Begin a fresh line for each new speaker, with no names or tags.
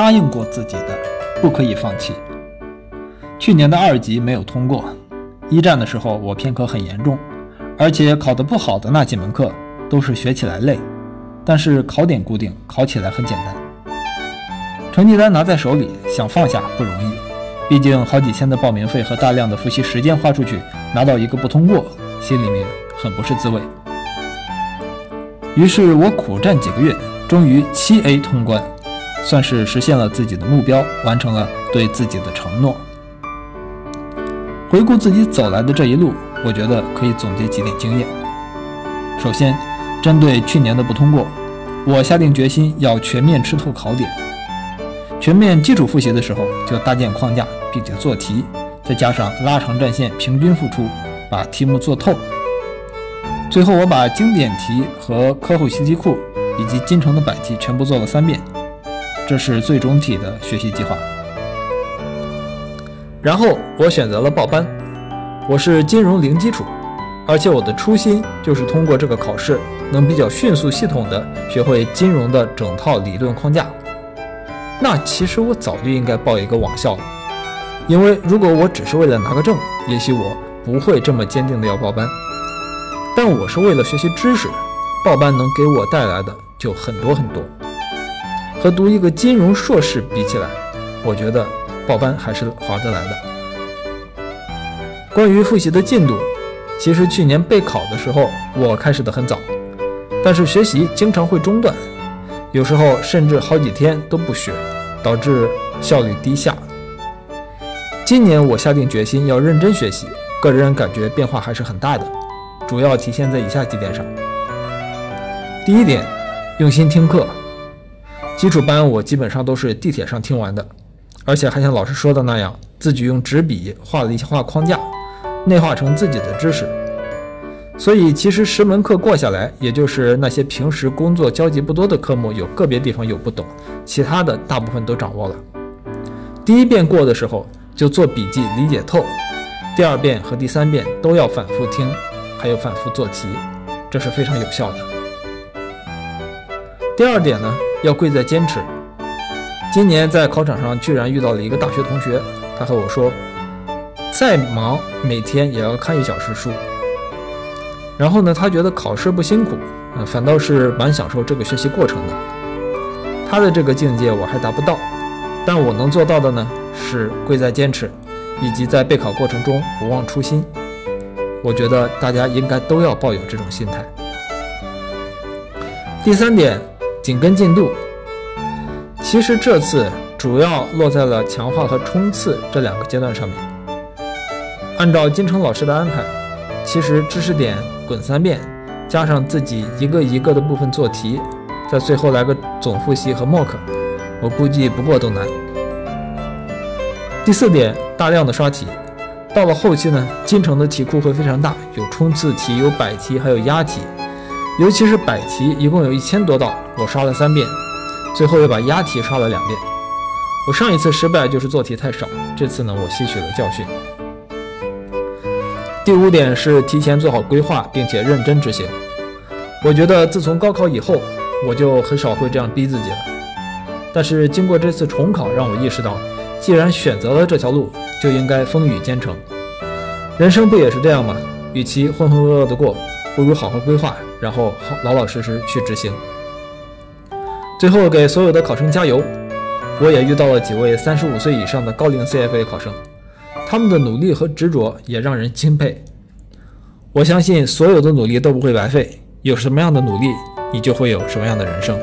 答应过自己的，不可以放弃。去年的二级没有通过，一战的时候我偏科很严重，而且考得不好的那几门课都是学起来累，但是考点固定，考起来很简单。成绩单拿在手里，想放下不容易，毕竟好几千的报名费和大量的复习时间花出去，拿到一个不通过，心里面很不是滋味。于是我苦战几个月，终于七 A 通关，算是实现了自己的目标，完成了对自己的承诺。回顾自己走来的这一路，我觉得可以总结几点经验。首先，针对去年的不通过，我下定决心要全面吃透考点。全面基础复习的时候，就搭建框架，并且做题，再加上拉长战线，平均付出，把题目做透。最后，我把经典题和课后习题库以及金城的百题全部做了三遍，这是最终体的学习计划。然后我选择了报班，我是金融零基础，而且我的初心就是通过这个考试，能比较迅速系统的学会金融的整套理论框架。那其实我早就应该报一个网校了，因为如果我只是为了拿个证，也许我不会这么坚定的要报班。但我是为了学习知识，报班能给我带来的就很多很多。和读一个金融硕士比起来，我觉得报班还是划得来的。关于复习的进度，其实去年备考的时候我开始的很早，但是学习经常会中断，有时候甚至好几天都不学，导致效率低下。今年我下定决心要认真学习，个人感觉变化还是很大的。主要体现在以下几点上。第一点，用心听课。基础班我基本上都是地铁上听完的，而且还像老师说的那样，自己用纸笔画了一些画框架，内化成自己的知识。所以其实十门课过下来，也就是那些平时工作交集不多的科目，有个别地方有不懂，其他的大部分都掌握了。第一遍过的时候就做笔记理解透，第二遍和第三遍都要反复听。还有反复做题，这是非常有效的。第二点呢，要贵在坚持。今年在考场上居然遇到了一个大学同学，他和我说，再忙每天也要看一小时书。然后呢，他觉得考试不辛苦，呃，反倒是蛮享受这个学习过程的。他的这个境界我还达不到，但我能做到的呢，是贵在坚持，以及在备考过程中不忘初心。我觉得大家应该都要抱有这种心态。第三点，紧跟进度。其实这次主要落在了强化和冲刺这两个阶段上面。按照金城老师的安排，其实知识点滚三遍，加上自己一个一个的部分做题，在最后来个总复习和 mock，我估计不过都难。第四点，大量的刷题。到了后期呢，金城的题库会非常大，有冲刺题，有百题，还有押题。尤其是百题，一共有一千多道，我刷了三遍，最后又把押题刷了两遍。我上一次失败就是做题太少，这次呢，我吸取了教训。第五点是提前做好规划，并且认真执行。我觉得自从高考以后，我就很少会这样逼自己了。但是经过这次重考，让我意识到，既然选择了这条路，就应该风雨兼程，人生不也是这样吗？与其浑浑噩噩的过，不如好好规划，然后老老实实去执行。最后给所有的考生加油！我也遇到了几位三十五岁以上的高龄 CFA 考生，他们的努力和执着也让人钦佩。我相信所有的努力都不会白费，有什么样的努力，你就会有什么样的人生。